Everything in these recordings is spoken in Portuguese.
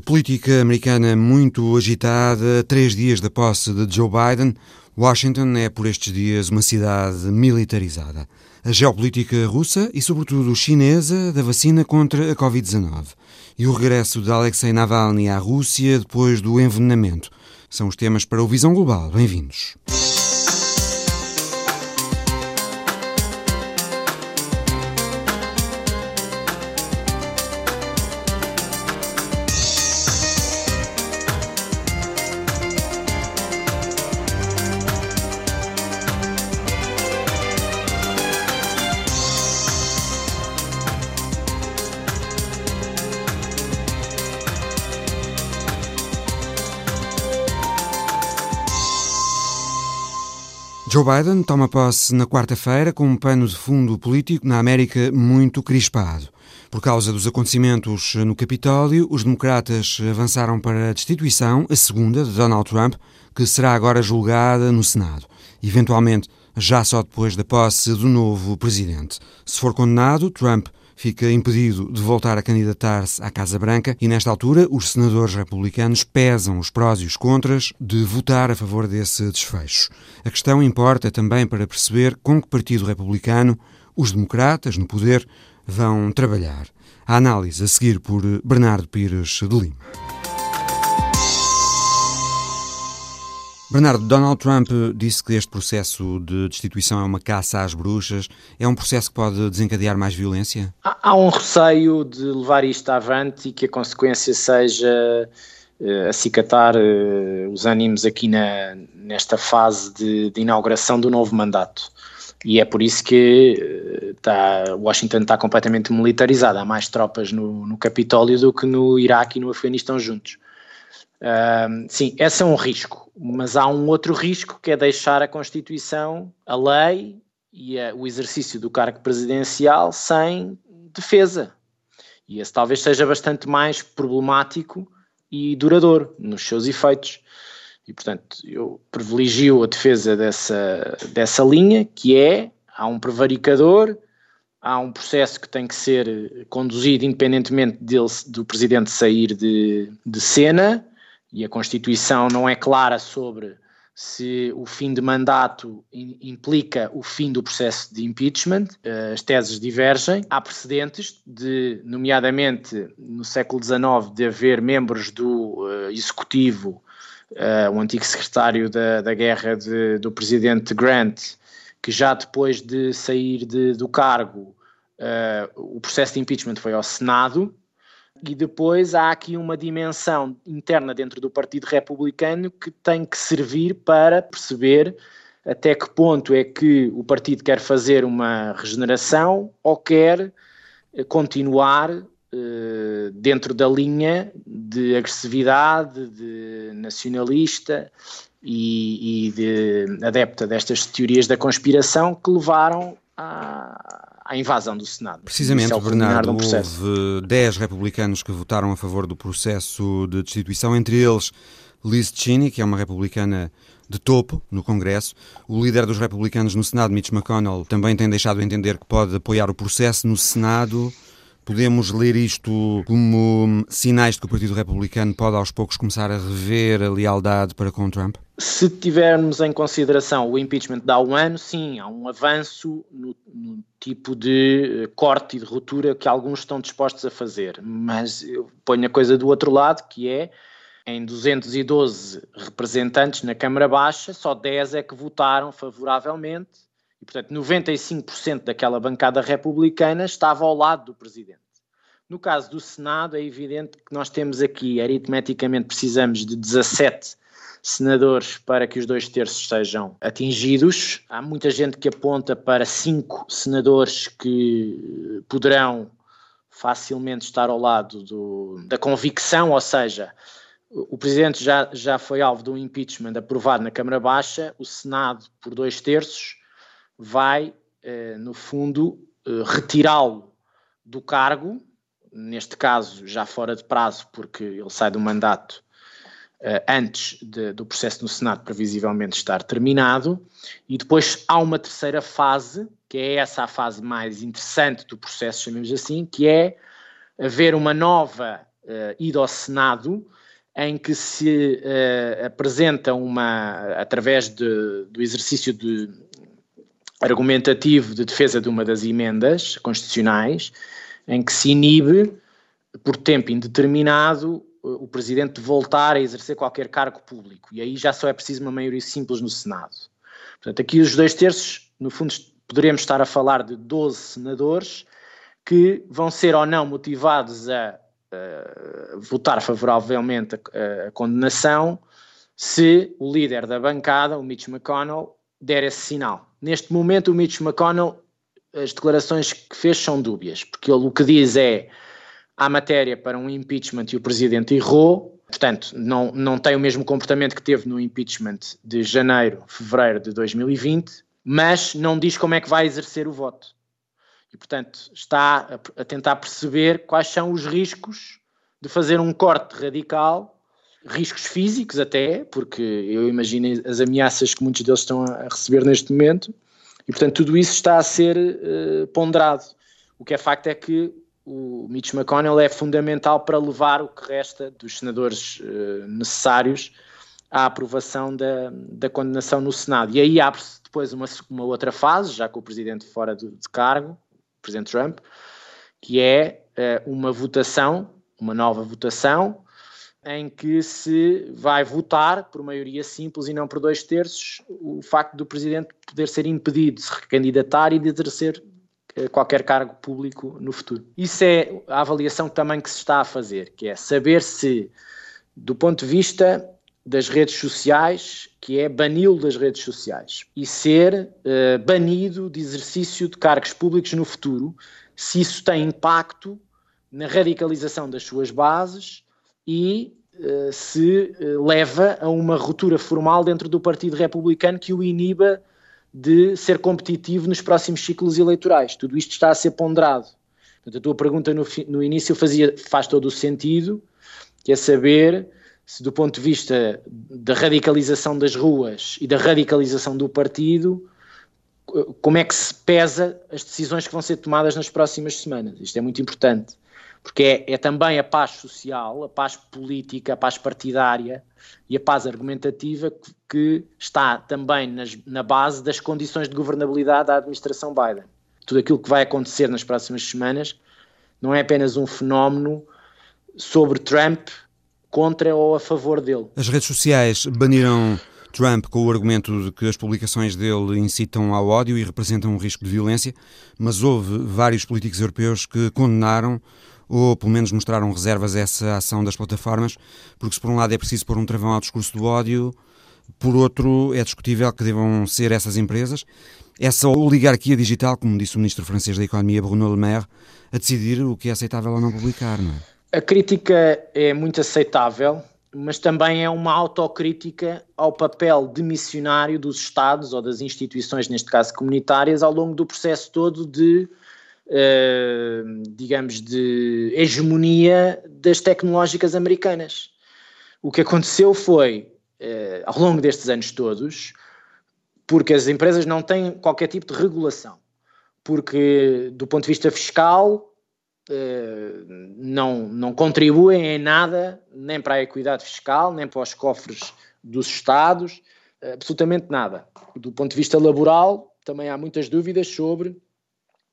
A política americana muito agitada, três dias da posse de Joe Biden, Washington é por estes dias uma cidade militarizada. A geopolítica russa e, sobretudo, chinesa da vacina contra a Covid-19 e o regresso de Alexei Navalny à Rússia depois do envenenamento são os temas para o Visão Global. Bem-vindos. Joe Biden toma posse na quarta-feira com um pano de fundo político na América muito crispado. Por causa dos acontecimentos no Capitólio, os democratas avançaram para a destituição, a segunda, de Donald Trump, que será agora julgada no Senado. Eventualmente, já só depois da posse do novo presidente. Se for condenado, Trump fica impedido de voltar a candidatar-se à Casa Branca e, nesta altura, os senadores republicanos pesam os prós e os contras de votar a favor desse desfecho. A questão importa também para perceber com que partido republicano os democratas, no poder, vão trabalhar. A análise a seguir por Bernardo Pires de Lima. Bernardo, Donald Trump disse que este processo de destituição é uma caça às bruxas. É um processo que pode desencadear mais violência? Há, um receio de levar isto avante e que a consequência seja uh, acicatar uh, os ânimos aqui na, nesta fase de, de, inauguração do novo mandato. E é por isso que uh, Washington está completamente militarizada. Há mais tropas no, no Capitólio do que no Iraque e no Afeganistão juntos. Sim, esse é um risco, mas há um outro risco que é deixar a Constituição, a lei e a, o exercício do cargo presidencial sem defesa. E esse talvez seja bastante mais problemático e duradouro nos seus efeitos. E, portanto, eu privilegio a defesa dessa, dessa linha, que é, há um prevaricador, há um processo que tem que ser conduzido independentemente dele, do presidente sair de, de cena, e a Constituição não é clara sobre se o fim de mandato implica o fim do processo de impeachment, eh, as teses divergem. Há precedentes de, nomeadamente no século XIX, de haver membros do uh, executivo, uh, o antigo secretário da, da guerra de, do presidente Grant, que já depois de sair de, do cargo, uh, o processo de impeachment foi ao Senado e depois há aqui uma dimensão interna dentro do Partido Republicano que tem que servir para perceber até que ponto é que o partido quer fazer uma regeneração ou quer eh, continuar eh, dentro da linha de agressividade, de nacionalista e, e de adepta destas teorias da conspiração que levaram a à invasão do Senado. Precisamente, é Bernardo, houve 10 republicanos que votaram a favor do processo de destituição, entre eles Liz Cheney, que é uma republicana de topo no Congresso. O líder dos republicanos no Senado, Mitch McConnell, também tem deixado entender que pode apoiar o processo no Senado. Podemos ler isto como sinais de que o Partido Republicano pode aos poucos começar a rever a lealdade para com Trump? Se tivermos em consideração o impeachment de há um ano, sim, há um avanço no, no, tipo de eh, corte e de ruptura que alguns estão dispostos a fazer. Mas eu ponho a coisa do outro lado, que é em 212 representantes na Câmara Baixa, só 10 é que votaram favoravelmente e, portanto, 95% daquela bancada republicana estava ao lado do presidente. No caso do Senado, é evidente que nós temos aqui, aritmeticamente, precisamos de 17 senadores para que os dois terços sejam atingidos. Há muita gente que aponta para cinco senadores que poderão facilmente estar ao lado do, da convicção, ou seja, o Presidente já, já foi alvo de um impeachment aprovado na Câmara Baixa, o Senado, por dois terços, vai, eh, no fundo, eh, retirá-lo do cargo, neste caso já fora de prazo, porque ele sai do mandato eh, antes de, do processo no Senado previsivelmente estar terminado, e depois há uma terceira fase, que é essa a fase mais interessante do processo, chamemos assim, que é haver uma nova uh, ido ao Senado, em que se uh, apresenta uma, através de, do exercício de argumentativo de defesa de uma das emendas constitucionais, em que se inibe, por tempo indeterminado, o Presidente de voltar a exercer qualquer cargo público. E aí já só é preciso uma maioria simples no Senado. Portanto, aqui os dois terços, no fundo, poderemos estar a falar de 12 senadores que vão ser ou não motivados a, a votar favoravelmente a, a, condenação se o líder da bancada, o Mitch McConnell, der esse sinal. Neste momento, o Mitch McConnell, as declarações que fez são dúbias, porque ele o que diz é há matéria para um impeachment e o presidente errou, portanto, não, não tem o mesmo comportamento que teve no impeachment de janeiro, fevereiro de 2020, mas não diz como é que vai exercer o voto. E, portanto, está a, a tentar perceber quais são os riscos de fazer um corte radical, riscos físicos até, porque eu imagino as ameaças que muitos deles estão a receber neste momento, e, portanto, tudo isso está a ser uh, ponderado. O que é facto é que o Mitch McConnell é fundamental para levar o que resta dos senadores uh, necessários à aprovação da, da condenação no Senado. E aí abre-se depois uma, uma, outra fase, já com o presidente fora de, de cargo, o presidente Trump, que é uh, uma votação, uma nova votação, em que se vai votar por maioria simples e não por dois terços o facto do presidente poder ser impedido de se recandidatar e de exercer eh, qualquer cargo público no futuro. Isso é a avaliação também que se está a fazer, que é saber se, do ponto de vista das redes sociais, que é bani-lo das redes sociais e ser uh, banido de exercício de cargos públicos no futuro, se isso tem impacto na radicalização das suas bases e uh, se uh, leva a uma ruptura formal dentro do Partido Republicano que o iniba de ser competitivo nos próximos ciclos eleitorais. Tudo isto está a ser ponderado. Portanto, a tua pergunta no, no início fazia, faz todo o sentido, que é saber se do ponto de vista da radicalização das ruas e da radicalização do partido, como é que se pesa as decisões que vão ser tomadas nas próximas semanas. Isto é muito importante porque é, é, também a paz social, a paz política, a paz partidária e a paz argumentativa que, que está também nas, na base das condições de governabilidade da administração Biden. Tudo aquilo que vai acontecer nas próximas semanas não é apenas um fenómeno sobre Trump contra ou a favor dele. As redes sociais baniram Trump com o argumento de que as publicações dele incitam ao ódio e representam um risco de violência, mas houve vários políticos europeus que condenaram ou pelo menos mostraram reservas a essa ação das plataformas, porque se por um lado é preciso pôr um travão ao discurso do ódio, por outro é discutível que devam ser essas empresas, essa oligarquia digital, como disse o ministro francês da Economia Bruno Le Maire, a decidir o que é aceitável ou não publicar, não é? A crítica é muito aceitável, mas também é uma autocrítica ao papel de missionário dos Estados ou das instituições, neste caso comunitárias, ao longo do processo todo de eh, digamos, de hegemonia das tecnológicas americanas. O que aconteceu foi, uh, ao longo destes anos todos, porque as empresas não têm qualquer tipo de regulação, porque do ponto de vista fiscal uh, não, não contribuem em nada, nem para a equidade fiscal, nem para os cofres dos Estados, absolutamente nada. Do ponto de vista laboral, também há muitas dúvidas sobre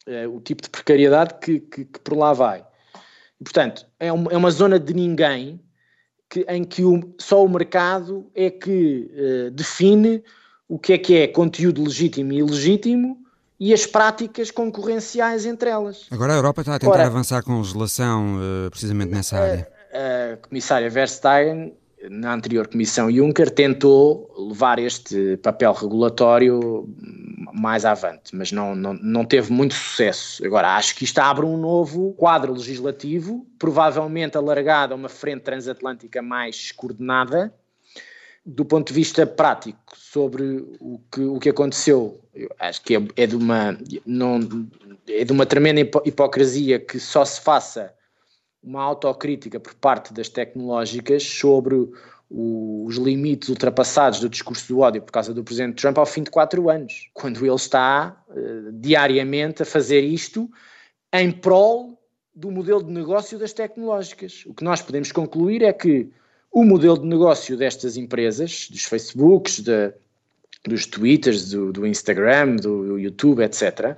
é, o tipo de precariedade que, que, que, por lá vai. Portanto, é uma, é uma zona de ninguém que, em que o, só o mercado é que uh, define o que é que é conteúdo legítimo e ilegítimo e as práticas concorrenciais entre elas. Agora a Europa está a tentar Ora, avançar com legislação uh, precisamente nessa área. A, a comissária Verstappen na anterior Comissão Juncker, tentou levar este papel regulatório mais avante, mas não, não, não teve muito sucesso. Agora, acho que isto abre um novo quadro legislativo, provavelmente alargado a uma frente transatlântica mais coordenada, do ponto de vista prático, sobre o que, o que aconteceu, acho que é, é, de uma, não, é de uma tremenda hipocrisia que só se faça uma autocrítica por parte das tecnológicas sobre o, os limites ultrapassados do discurso do ódio por causa do presidente Trump ao fim de quatro anos, quando ele está uh, diariamente a fazer isto em prol do modelo de negócio das tecnológicas. O que nós podemos concluir é que o modelo de negócio destas empresas, dos Facebooks, de, dos Twitters, do, do Instagram, do, do YouTube, etc.,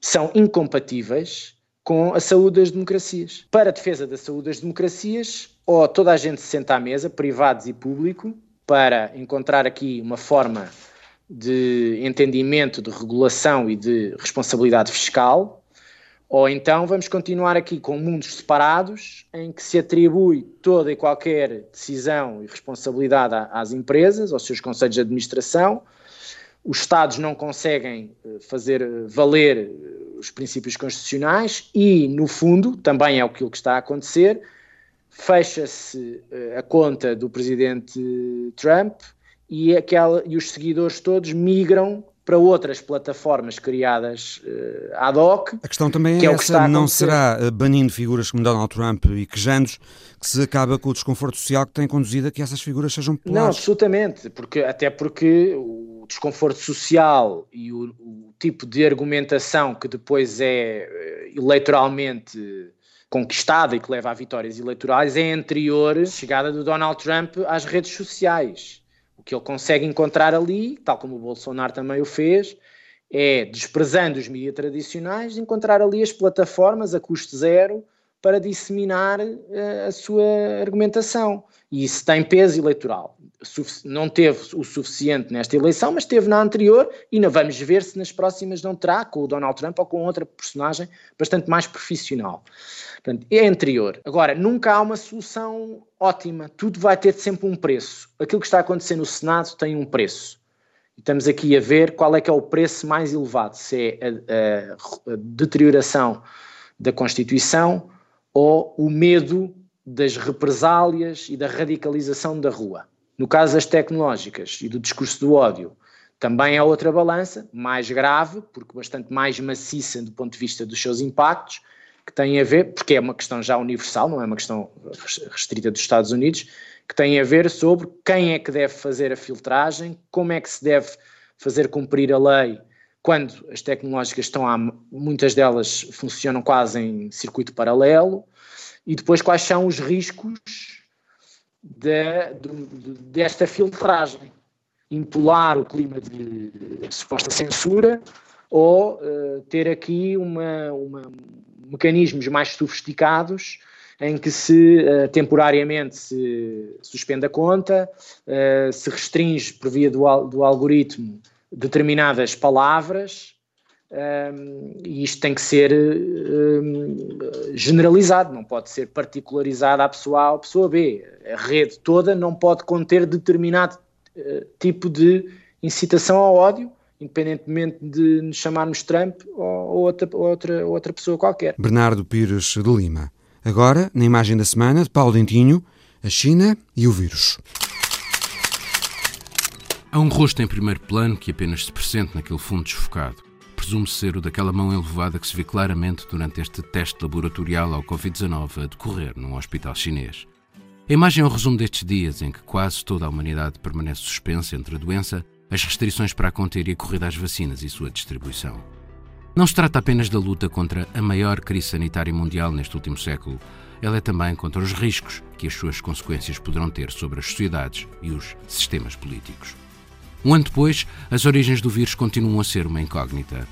são incompatíveis com a saúde das democracias. Para a defesa da saúde das democracias, ou toda a gente se senta à mesa, privados e público, para encontrar aqui uma forma de entendimento, de regulação e de responsabilidade fiscal, ou então vamos continuar aqui com mundos separados, em que se atribui toda e qualquer decisão e responsabilidade às empresas, aos seus conselhos de administração. Os Estados não conseguem eh, fazer eh, valer eh, os princípios constitucionais e, no fundo, também é aquilo que está a acontecer, fecha-se a conta do presidente Trump e, aquela, e os seguidores todos migram para outras plataformas criadas uh, ad hoc. A questão também é, é essa, não será uh, banindo figuras como Donald Trump e quejandos que se acaba com o desconforto social que tem conduzido a que essas figuras sejam populares? Não, absolutamente, porque, até porque o desconforto social e o, o tipo de argumentação que depois é uh, eleitoralmente conquistada e que leva a vitórias eleitorais é anterior à chegada do Donald Trump às redes sociais. Que ele consegue encontrar ali, tal como o Bolsonaro também o fez, é, desprezando os mídias tradicionais, encontrar ali as plataformas a custo zero para disseminar uh, a sua argumentação. E isso tem peso eleitoral. Não teve o suficiente nesta eleição, mas teve na anterior e não vamos ver se nas próximas não terá com o Donald Trump ou com outra personagem bastante mais profissional. Portanto, é anterior. Agora, nunca há uma solução ótima. Tudo vai ter sempre um preço. Aquilo que está a acontecer no Senado tem um preço. Estamos aqui a ver qual é que é o preço mais elevado, se é a, a, a deterioração da Constituição ou o medo das represálias e da radicalização da rua. No caso das tecnológicas e do discurso do ódio, também é outra balança, mais grave, porque bastante mais maciça do ponto de vista dos seus impactos, que tem a ver, porque é uma questão já universal, não é uma questão restrita dos Estados Unidos, que tem a ver sobre quem é que deve fazer a filtragem, como é que se deve fazer cumprir a lei quando as tecnológicas estão a, muitas delas funcionam quase em circuito paralelo, e depois quais são os riscos de, de, desta filtragem. Impolar o clima de suposta censura ou uh, ter aqui uma, uma, mecanismos mais sofisticados em que se uh, temporariamente se suspende a conta, uh, se restringe por via do, do algoritmo determinadas palavras, um, e isto tem que ser um, generalizado, não pode ser particularizado à pessoa A ou à pessoa B. A rede toda não pode conter determinado uh, tipo de incitação ao ódio, independentemente de nos chamarmos Trump ou, ou outra, outra, outra pessoa qualquer. Bernardo Pires de Lima. Agora, na imagem da semana, de Paulo Dentinho, a China e o vírus. Há um rosto em primeiro plano que apenas se presente naquele fundo desfocado. Presume-se ser o daquela mão elevada que se vê claramente durante este teste laboratorial ao Covid-19 a decorrer num hospital chinês. A imagem é o resumo destes dias em que quase toda a humanidade permanece suspensa entre a doença as restrições para a conter e a corrida às vacinas e sua distribuição. Não se trata apenas da luta contra a maior crise sanitária mundial neste último século, ela é também contra os riscos que as suas consequências poderão ter sobre as sociedades e os sistemas políticos. Um ano depois, as origens do vírus continuam a ser uma incógnita.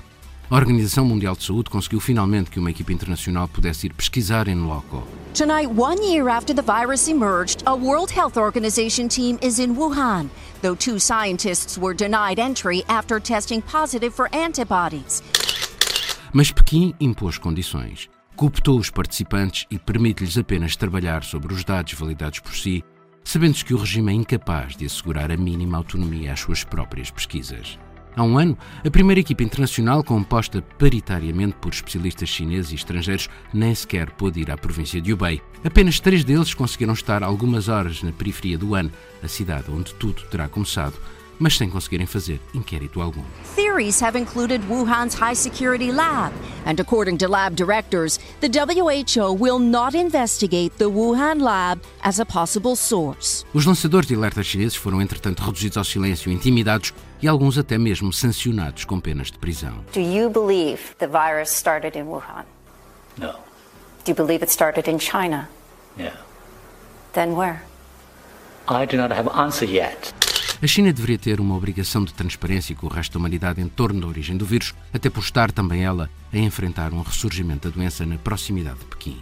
A Organização Mundial de Saúde conseguiu finalmente que uma equipe internacional pudesse ir pesquisar em loco. Tonight, one year after the virus emerged, a World Health Organization team is in Wuhan, though two scientists were denied entry after testing positive for antibodies. Mas Pequim impôs condições. Cooptou os participantes e permite-lhes apenas trabalhar sobre os dados validados por si, sabendo-se que o regime é incapaz de assegurar a mínima autonomia às suas próprias pesquisas. Há um ano, a primeira equipa internacional, composta paritariamente por especialistas chineses e estrangeiros, nem sequer pôde ir à província de Hubei. Apenas três deles conseguiram estar algumas horas na periferia do An, a cidade onde tudo terá começado, mas sem conseguirem fazer inquérito algum. Theories have included Wuhan's high security lab, and according to lab directors, the WHO will not investigate the Wuhan lab as a possible source. Os lançadores de alertas chineses foram entretanto reduzidos ao silêncio, intimidados e alguns até mesmo sancionados com penas de prisão. Do you believe the virus started in Wuhan? No. Do you believe it started in China? Yeah. Then where? I do not have answer yet. A China deveria ter uma obrigação de transparência com o resto da humanidade em torno da origem do vírus, até por estar também ela a enfrentar um ressurgimento da doença na proximidade de Pequim.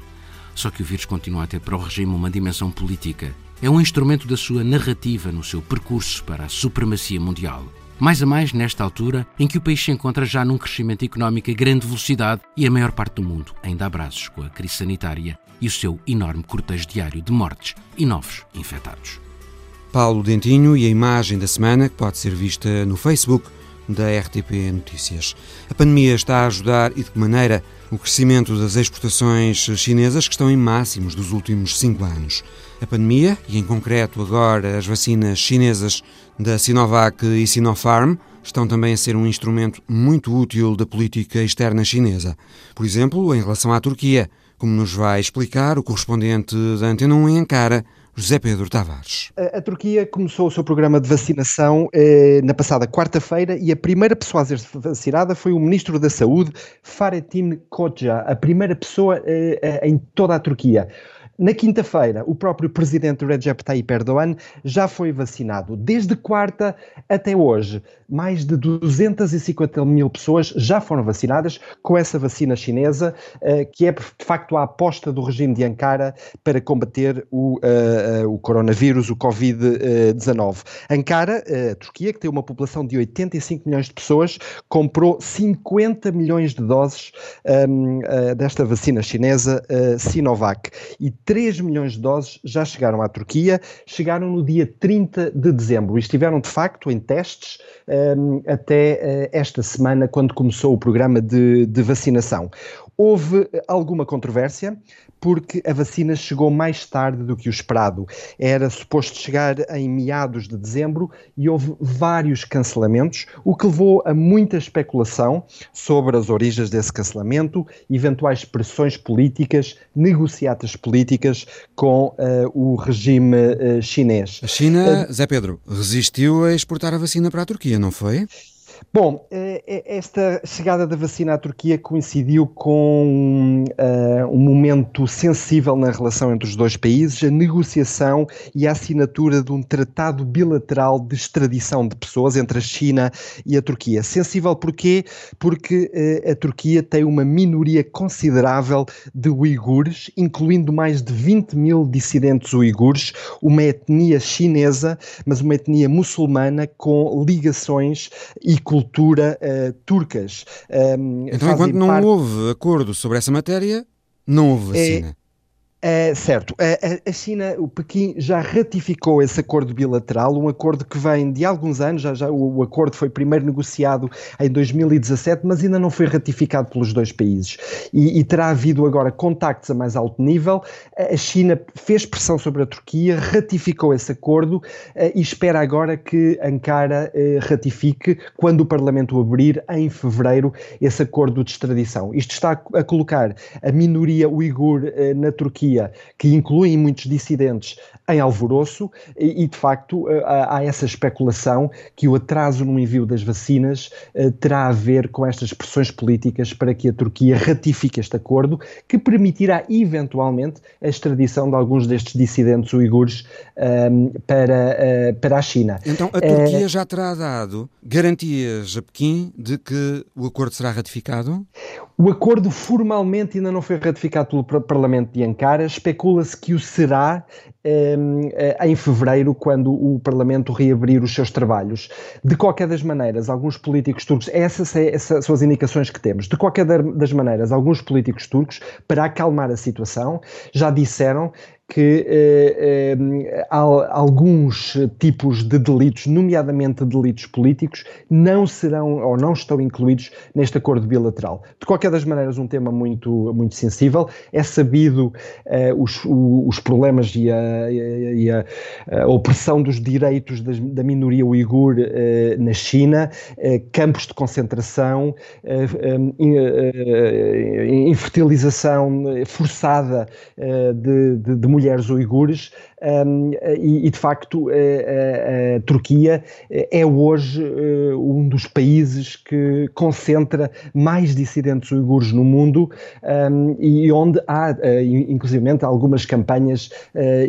Só que o vírus continua a ter para o regime uma dimensão política. É um instrumento da sua narrativa no seu percurso para a supremacia mundial. Mais a mais nesta altura em que o país se encontra já num crescimento económico a grande velocidade e a maior parte do mundo ainda abraços com a crise sanitária e o seu enorme cortejo diário de mortes e novos infectados. Paulo Dentinho e a imagem da semana que pode ser vista no Facebook da RTP Notícias. A pandemia está a ajudar e de que maneira o crescimento das exportações chinesas que estão em máximos dos últimos cinco anos. A pandemia, e em concreto agora as vacinas chinesas da Sinovac e Sinopharm, estão também a ser um instrumento muito útil da política externa chinesa. Por exemplo, em relação à Turquia, como nos vai explicar o correspondente da Antena 1 em Ankara, José Pedro Tavares. A, a, Turquia começou o seu programa de vacinação eh, na passada quarta-feira e a primeira pessoa a ser vacinada foi o ministro da Saúde, Fahrettin Koca, a primeira pessoa eh, eh em toda a Turquia. Na quinta-feira, o próprio presidente Recep Tayyip Erdogan já foi vacinado. Desde quarta até hoje, mais de 250 mil pessoas já foram vacinadas com essa vacina chinesa, eh, que é de facto a aposta do regime de Ankara para combater o, uh, o coronavírus, o Covid-19. Ankara, a Turquia, que tem uma população de 85 milhões de pessoas, comprou 50 milhões de doses uh, desta vacina chinesa Sinovac. E 3 milhões de doses já chegaram à Turquia, chegaram no dia 30 de dezembro e estiveram de facto em testes um, até uh, esta semana, quando começou o programa de, de vacinação. Houve alguma controvérsia porque a vacina chegou mais tarde do que o esperado. Era suposto chegar em meados de dezembro e houve vários cancelamentos, o que levou a muita especulação sobre as origens desse cancelamento, eventuais pressões políticas, negociatas políticas com uh, o regime uh, chinês. A China, uh, Zé Pedro, resistiu a exportar a vacina para a Turquia, não foi? Bom, eh, eh, esta chegada da vacina à Turquia coincidiu com uh, um momento sensível na relação entre os dois países, a negociação e a assinatura de um tratado bilateral de extradição de pessoas entre a China e a Turquia. Sensível porquê? Porque uh, a Turquia tem uma minoria considerável de uigures, incluindo mais de 20 mil dissidentes uigures, uma etnia chinesa, mas uma etnia muçulmana com ligações e cultura uh, turcas. Um, então, enquanto não parte... houve acordo sobre essa matéria, não houve é, vacina. É, Uh, certo. Uh, a China, o Pequim, já ratificou esse acordo bilateral, um acordo que vem de alguns anos, já, já o, o, acordo foi primeiro negociado em 2017, mas ainda não foi ratificado pelos dois países. E, e terá havido agora contactos a mais alto nível. A China fez pressão sobre a Turquia, ratificou esse acordo uh, e espera agora que Ankara ratifique, quando o Parlamento abrir, em fevereiro, esse acordo de extradição. Isto está a colocar a minoria uigur na Turquia que incluem muitos dissidentes, em alvoroço, e, e de facto eh, há, há, essa especulação que o atraso no envio das vacinas uh, terá a ver com estas pressões políticas para que a Turquia ratifique este acordo, que permitirá eventualmente a extradição de alguns destes dissidentes uigures um, ehm, para, uh, para a China. Então a Turquia já terá dado garantias a Pequim de que o acordo será ratificado? O acordo formalmente ainda não foi ratificado pelo Parlamento de Ankara, especula-se que o será um, eh, em fevereiro, quando o Parlamento reabrir os seus trabalhos. De qualquer das maneiras, alguns políticos turcos, essas, essas são as indicações que temos, de qualquer das maneiras, alguns políticos turcos, para acalmar a situação, já disseram que eh, eh, alguns tipos de delitos, nomeadamente delitos políticos, não serão ou não estão incluídos neste acordo bilateral. De qualquer das maneiras, um tema muito, muito sensível. É sabido eh, os, os problemas e a, e a, a, opressão dos direitos das, da minoria uigur eh, na China, eh, campos de concentração, eh, infertilização forçada de, de, de mulheres uigures um, e, e, de facto a, a, a, Turquia é hoje um dos países que concentra mais dissidentes uigures no mundo um, e onde há inclusive algumas campanhas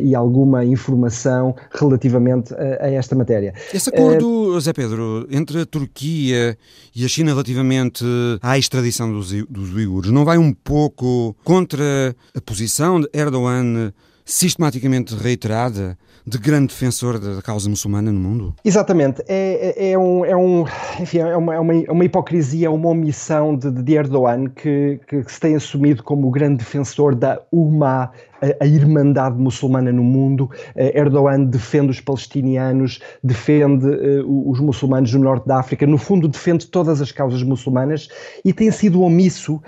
e alguma informação relativamente a, esta matéria. Esse acordo, Zé Pedro, entre a Turquia e a China relativamente à extradição dos, dos uigures não vai um pouco contra a posição de Erdogan sistematicamente reiterada de grande defensor da causa muçulmana no mundo? Exatamente. É, é, é um, é, um, enfim, é, uma, é uma, é uma hipocrisia, uma omissão de, de Erdogan que, que, se tem assumido como o grande defensor da Ummah a, irmandade muçulmana no mundo. Uh, Erdogan defende os palestinianos, defende uh, os muçulmanos no norte da África, no fundo defende todas as causas muçulmanas e tem sido omisso uh,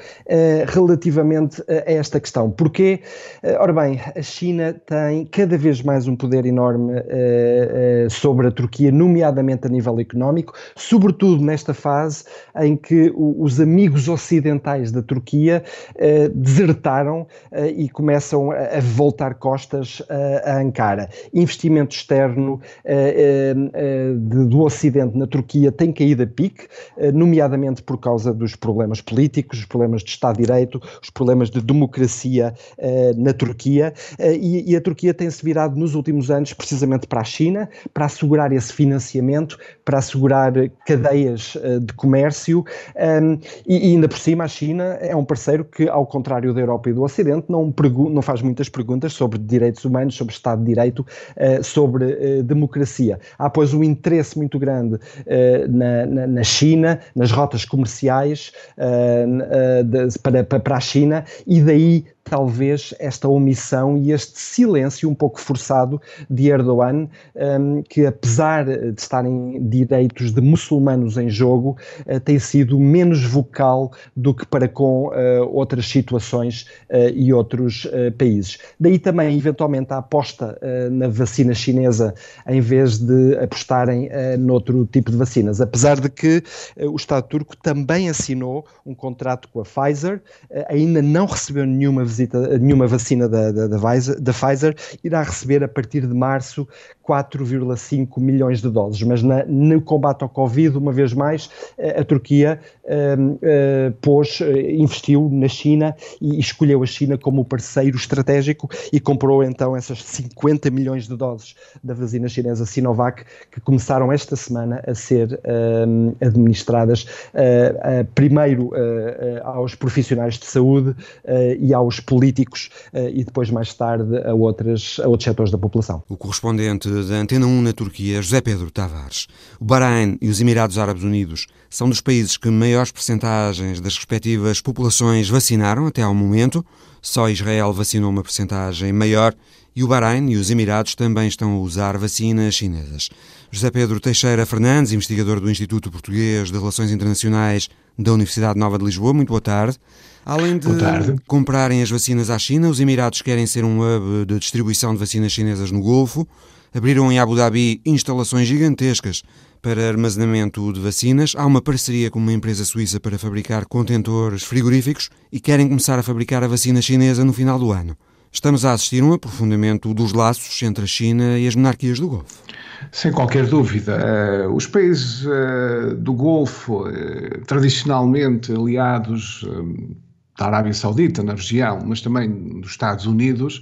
relativamente a esta questão. Porquê? ora bem, a China tem cada vez mais um poder enorme sobre a Turquia, nomeadamente a nível económico, sobretudo nesta fase em que o, os amigos ocidentais da Turquia desertaram e começam a voltar costas a Ankara. Investimento externo do Ocidente na Turquia tem caído a pique, nomeadamente por causa dos problemas políticos, os problemas de Estado de Direito, os problemas de democracia na Turquia, e, a Turquia tem-se virado nos últimos anos precisamente para a China, para assegurar esse financiamento, para assegurar cadeias de comércio, e ainda por cima a China é um parceiro que, ao contrário da Europa e do Ocidente, não, não faz muitas perguntas sobre direitos humanos, sobre Estado de Direito, uh, sobre uh, democracia. Há, pois, um interesse muito grande na, na, na, China, nas rotas comerciais para a China, e daí talvez esta omissão e este silêncio um pouco forçado de Erdogan, um, que apesar de estarem direitos de muçulmanos em jogo, uh, tem sido menos vocal do que para com uh, outras situações uh, e outros países. Daí também, eventualmente, a aposta na vacina chinesa em vez de apostarem noutro tipo de vacinas. Apesar de que o Estado turco também assinou um contrato com a Pfizer, ainda não recebeu nenhuma visita, nenhuma vacina da, da, da, Pfizer, da Pfizer, irá receber a partir de março 4,5 milhões de doses. Mas na, no combate ao Covid, uma vez mais, a Turquia uh, uh, pôs, uh, investiu na China e escolheu a China como parceiro estratégico e comprou então essas 50 milhões de doses da vacina chinesa Sinovac que começaram esta semana a ser administradas primeiro aos profissionais de saúde e aos políticos e depois mais tarde a, outras, a outros setores da população. O correspondente da Antena 1 na Turquia, José Pedro Tavares. O Bahrein e os Emirados Árabes Unidos são dos países que maiores percentagens das respectivas populações vacinaram até ao momento. Só Israel vacinou uma percentagem maior e o Bahrein e os Emirados também estão a usar vacinas chinesas. José Pedro Teixeira Fernandes, investigador do Instituto Português de Relações Internacionais da Universidade Nova de Lisboa, muito boa tarde. Além de comprarem as vacinas à China, os Emirados querem ser um hub de distribuição de vacinas chinesas no Golfo abriram em Abu Dhabi instalações gigantescas para armazenamento de vacinas. Há uma parceria com uma empresa suíça para fabricar contentores frigoríficos e querem começar a fabricar a vacina chinesa no final do ano. Estamos a assistir a um aprofundamento dos laços entre a China e as monarquias do Golfo. Sem qualquer dúvida. Uh, os países uh, do Golfo, uh, tradicionalmente aliados da Arábia Saudita na região, mas também dos Estados Unidos,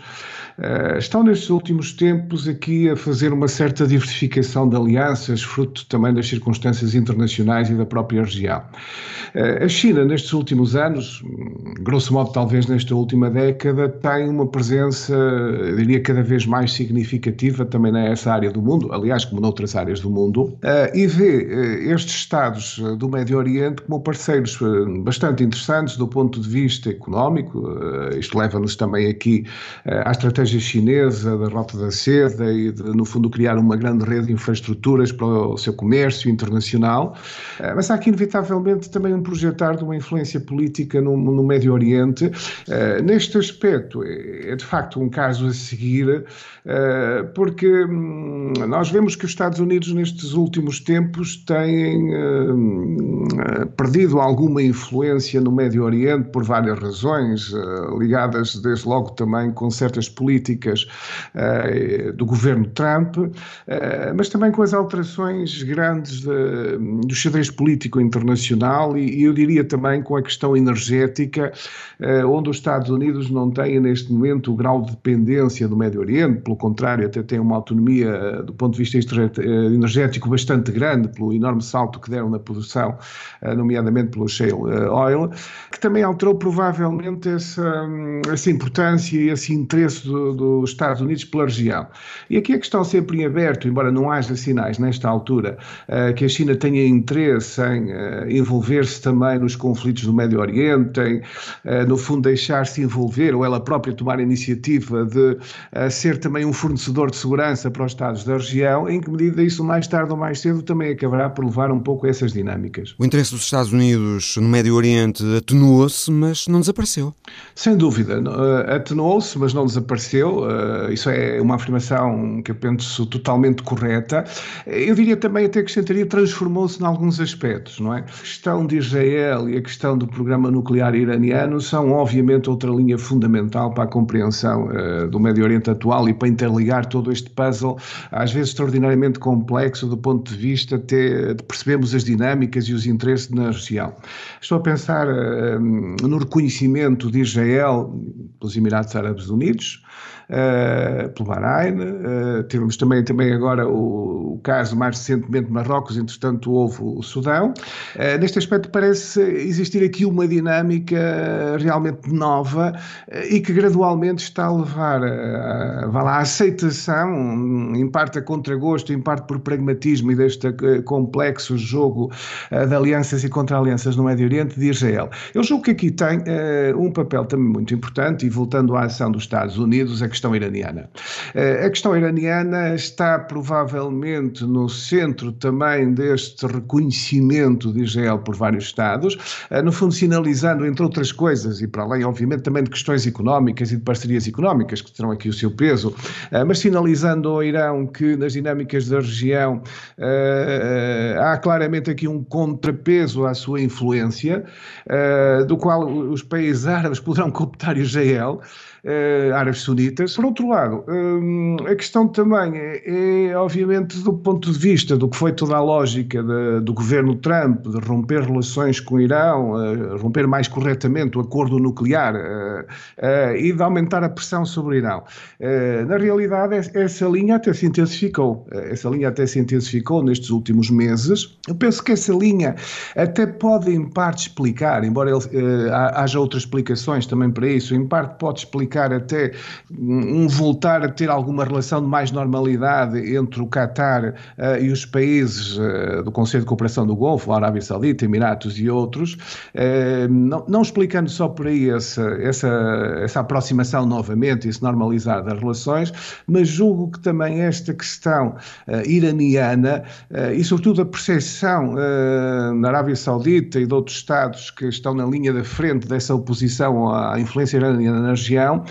eh, estão nestes últimos tempos aqui a fazer uma certa diversificação de alianças, fruto também das circunstâncias internacionais e da própria região. Eh, a China, nestes últimos anos, grosso modo talvez nesta última década, tem uma presença, eu diria, cada vez mais significativa também nessa área do mundo, aliás, como noutras áreas do mundo, eh, e vê estes Estados do Médio Oriente como parceiros bastante interessantes do ponto de vista económico. Isto leva-nos também aqui à estratégia chinesa da Rota da Seda e, de, no fundo, criar uma grande rede de infraestruturas para o seu comércio internacional. Eh, mas há aqui, inevitavelmente, também um projetar de uma influência política no, no Médio Oriente. Eh, neste aspecto, é, é de facto um caso a seguir, eh, porque hum, nós vemos que os Estados Unidos, nestes últimos tempos, têm perdido alguma influência no Médio Oriente por várias razões, ligadas desde logo também com certas políticas do governo Trump, mas também com as alterações grandes de, do xadrez político internacional e, eu diria também com a questão energética, onde os Estados Unidos não têm neste momento o grau de dependência do Médio Oriente, pelo contrário, até têm uma autonomia do ponto de vista energético bastante grande pelo enorme salto que deram na produção, eh, nomeadamente pelo shale eh, oil, que também alterou provavelmente essa, hum, essa importância e esse interesse dos do Estados Unidos pela região. E aqui a questão sempre em aberto, embora não haja sinais nesta altura eh, que a China tenha interesse em envolver-se também nos conflitos do Médio Oriente, em, no fundo, deixar-se envolver, ou ela própria tomar a iniciativa de ser também um fornecedor de segurança para os Estados da região, em que medida isso mais tarde ou mais cedo também acabará por levar um pouco a essas dinâmicas. O interesse dos Estados Unidos no Médio Oriente atenuou-se, mas não desapareceu. Sem dúvida, uh, atenuou-se, mas não desapareceu. Uh, isso é uma afirmação que eu penso totalmente correta. Eu diria também, até acrescentaria, transformou-se em alguns aspectos, não é? A questão de Israel e a questão do programa nuclear iraniano são, obviamente, outra linha fundamental para a compreensão do Médio Oriente atual e para interligar todo este puzzle, às vezes extraordinariamente complexo do ponto de vista até de percebermos as dinâmicas e os interesses na região. Estou a pensar uh, no reconhecimento de Israel pelos Emirados Árabes Unidos, uh, pelo Bahrein. Uh, temos também, também agora o, o, caso mais recentemente Marrocos, entretanto houve o Sudão. Uh, neste aspecto parece existir aqui uma dinâmica realmente nova e que gradualmente está a levar a, a, a aceitação, em parte a contragosto, em parte por pragmatismo e deste complexo jogo de alianças e contra-alianças no Médio Oriente de Israel. Eu julgo que aqui tem um papel também muito importante e voltando à ação dos Estados Unidos, a questão iraniana. Eh, a questão iraniana está provavelmente no centro também deste reconhecimento de Israel por vários Estados, eh, no fundo sinalizando, entre outras coisas, e para além, obviamente, também de questões económicas e de parcerias económicas, que terão aqui o seu peso, eh, mas sinalizando ao Irão que nas dinâmicas da região há claramente aqui um contrapeso à sua influência, do qual os países árabes poderão cooptar Israel uh, árabes sunitas. Por outro lado, um, a questão também é, é, obviamente, do ponto de vista do que foi toda a lógica de, do governo Trump, de romper relações com o Irão, uh, romper mais corretamente o acordo nuclear uh, e de aumentar a pressão sobre o Irão. na realidade, essa linha até se intensificou. essa linha até se intensificou nestes últimos meses. Eu penso que essa linha até pode, em parte, explicar, embora ele, haja outras explicações também para isso, em parte pode explicar até um voltar a ter alguma relação de mais normalidade entre o Qatar uh, e os países uh, do Conselho de Cooperação do Golfo, a Arábia Saudita, Emiratos e outros, uh, não, não, explicando só por aí essa, essa, essa aproximação novamente, esse normalizar das relações, mas julgo que também esta questão iraniana e sobretudo a percepção na Arábia Saudita e de outros Estados que estão na linha da frente dessa oposição à influência iraniana na região,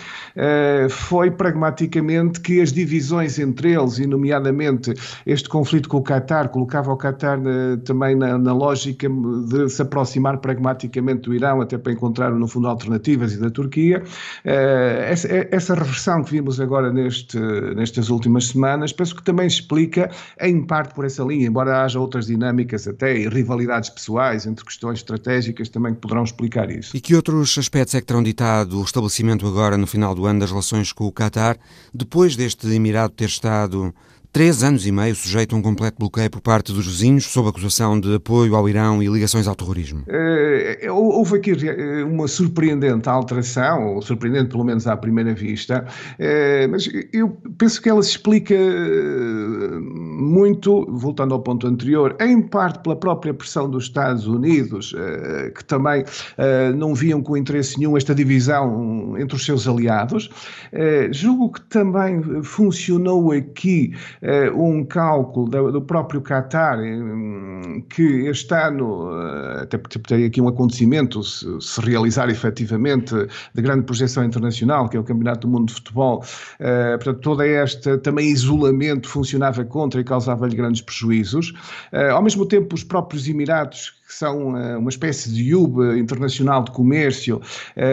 foi pragmaticamente que as divisões entre eles, e nomeadamente este conflito com o Qatar, colocava o Qatar eh, também na, na, lógica de se aproximar pragmaticamente do Irão, até para encontrar, no fundo, alternativas e da Turquia. Eh, essa, essa reversão que vimos agora neste, nestas últimas semanas, penso que também explica, em parte por essa linha, embora haja outras dinâmicas até e rivalidades pessoais entre questões estratégicas também que poderão explicar isso. E que outros aspectos é que terão ditado o estabelecimento agora no final do ano das relações com o Qatar, depois deste Emirado ter estado três anos e meio sujeito a um completo bloqueio por parte dos vizinhos, sob acusação de apoio ao Irão e ligações ao terrorismo? Uh, houve aqui eh, uma surpreendente alteração, ou surpreendente pelo menos à primeira vista, mas eu penso que ela se explica muito, voltando ao ponto anterior, em parte pela própria pressão dos Estados Unidos, que também não viam com interesse nenhum esta divisão entre os seus aliados. julgo que também funcionou aqui um cálculo do, próprio Qatar, um, que este ano, uh, até porque teria aqui um acontecimento, se, se, realizar efetivamente, de grande projeção internacional, que é o Campeonato do Mundo de Futebol, portanto, toda esta também isolamento funcionava contra e causava-lhe grandes prejuízos. ao mesmo tempo, os próprios Emirados que são uma espécie de hub internacional de comércio,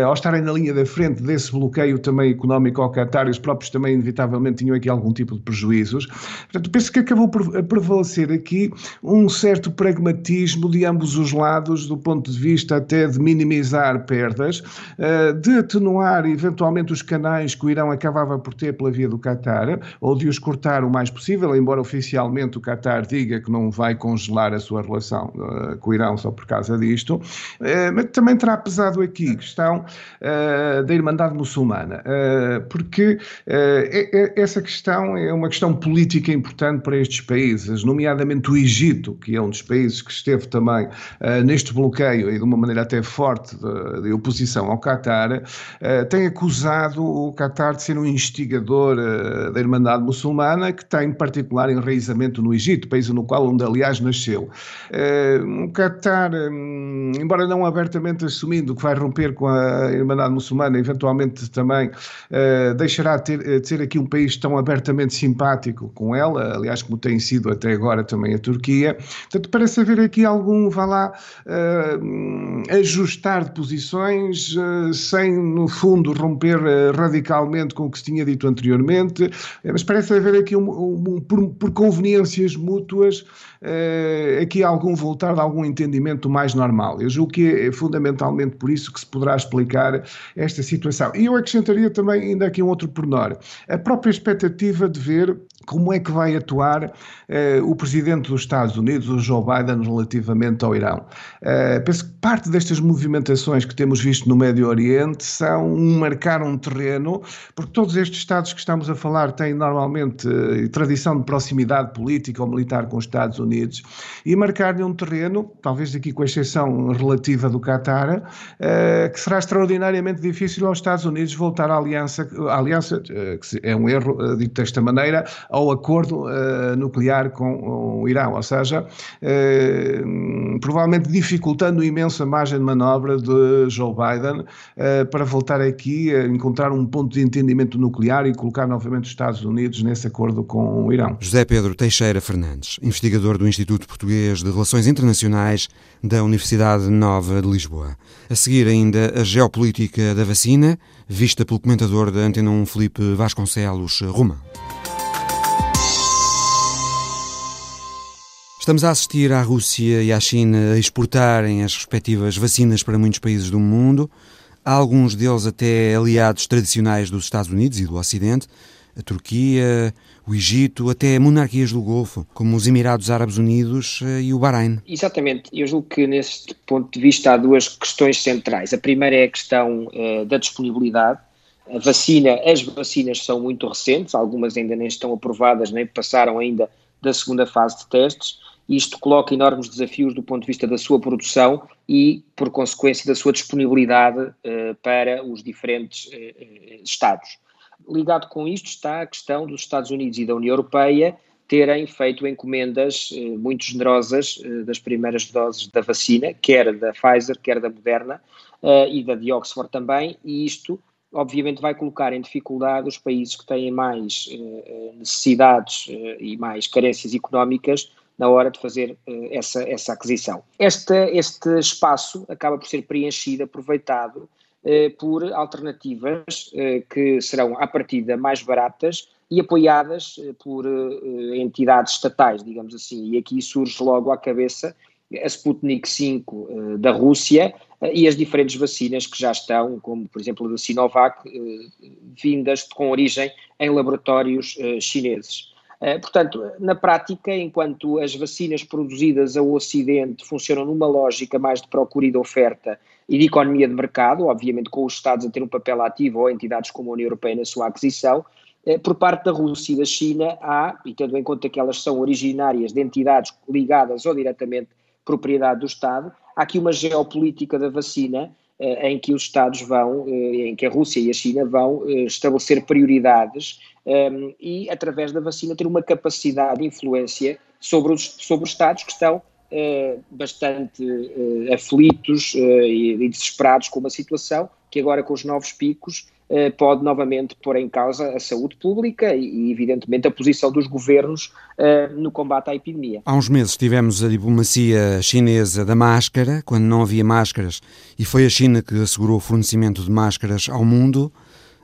ao estarem na linha da frente desse bloqueio também económico ao Qatar, os próprios também inevitavelmente tinham aqui algum tipo de prejuízos. Portanto, penso que acabou por prevalecer aqui um certo pragmatismo de ambos os lados, do ponto de vista até de minimizar perdas, de atenuar eventualmente os canais que o Irão acabava por ter pela via do Qatar, ou de os cortar o mais possível, embora oficialmente o Qatar diga que não vai congelar a sua relação com o Irão só por causa disto, uh, mas também terá pesado aqui a questão uh, da Irmandade Muçulmana, porque é, é, essa questão é uma questão política importante para estes países, nomeadamente o Egito, que é um dos países que esteve também neste bloqueio e de uma maneira até forte de, oposição ao Qatar, tem acusado o Qatar de ser um instigador da Irmandade Muçulmana, que tem em particular enraizamento no Egito, país no qual onde aliás nasceu. O Qatar, um, embora não abertamente assumindo que vai romper com a Irmandade Muçulmana, eventualmente também uh, deixará de, ter, eh, de ser aqui um país tão abertamente simpático com ela, aliás como tem sido até agora também a Turquia. Portanto, parece haver aqui algum, vá lá, uh, ajustar de posições sem, no fundo, romper radicalmente com o que se tinha dito anteriormente, mas parece haver aqui um, um, um por, por conveniências mútuas aqui algum voltar de algum entendimento mais normal. Eu julgo que é, fundamentalmente por isso que se poderá explicar esta situação. E eu acrescentaria também ainda aqui um outro pormenor. A própria expectativa de ver como é que vai atuar eh, o presidente dos Estados Unidos, o Joe Biden, relativamente ao Irão. Eh, penso que parte destas movimentações que temos visto no Médio Oriente são um marcar um terreno, porque todos estes Estados que estamos a falar têm normalmente eh, tradição de proximidade política ou militar com os Estados Unidos, e marcar-lhe um terreno, talvez aqui com exceção relativa do Qatar, que será extraordinariamente difícil aos Estados Unidos voltar à aliança, à aliança que é um erro dito desta maneira, ao acordo uh, nuclear com o Irão, ou seja, uh, provavelmente dificultando imenso a margem de manobra de Joe Biden uh, para voltar aqui a encontrar um ponto de entendimento nuclear e colocar novamente os Estados Unidos nesse acordo com o Irão. José Pedro Teixeira Fernandes, investigador do Instituto Português de Relações Internacionais da Universidade Nova de Lisboa. A seguir ainda a geopolítica da vacina, vista pelo comentador da Antena 1 Felipe Vasconcelos Romão. Estamos a assistir à Rússia e à China a exportarem as respectivas vacinas para muitos países do mundo, alguns deles até aliados tradicionais dos Estados Unidos e do Ocidente, a Turquia, o Egito, até monarquias do Golfo, como os Emirados Árabes Unidos eh, e o Bahrein. Exatamente. Eu julgo que, nesse ponto de vista, há duas questões centrais. A primeira é a questão uh, da disponibilidade. A vacina, as vacinas são muito recentes, algumas ainda nem estão aprovadas, nem passaram ainda da segunda fase de testes. Isto coloca enormes desafios do ponto de vista da sua produção e, por consequência, da sua disponibilidade uh, para os diferentes uh, Estados. Ligado com isto está a questão dos Estados Unidos e da União Europeia terem feito encomendas uh, muito generosas das primeiras doses da vacina, quer da Pfizer, quer da Moderna e da de Oxford também, e isto obviamente vai colocar em dificuldade os países que têm mais necessidades e mais carências económicas na hora de fazer uh, essa, essa aquisição. Este, este espaço acaba por ser preenchido, aproveitado uh, por alternativas uh, que serão, à partida, mais baratas e apoiadas por entidades estatais, digamos assim. E aqui surge logo à cabeça a Sputnik 5 da Rússia e as diferentes vacinas que já estão, como por exemplo a da Sinovac, vindas com origem em laboratórios chineses. Eh, portanto, na prática, enquanto as vacinas produzidas ao Ocidente funcionam numa lógica mais de procura e de oferta e de economia de mercado, obviamente com os Estados a ter um papel ativo ou entidades como a União Europeia na sua aquisição, eh, por parte da Rússia e da China há, e tendo em conta que elas são originárias de entidades ligadas ou diretamente propriedade do Estado, há aqui uma geopolítica da vacina em que os Estados vão, em que a Rússia e a China vão estabelecer prioridades um, e, através da vacina, ter uma capacidade de influência sobre os, sobre os Estados que estão uh, bastante uh, aflitos uh, e, e, desesperados com uma situação que agora com os novos picos eh, pode novamente pôr em causa a saúde pública e, evidentemente, a posição dos governos uh, no combate à epidemia. Há uns meses tivemos a diplomacia chinesa da máscara, quando não havia máscaras, e foi a China que assegurou o fornecimento de máscaras ao mundo.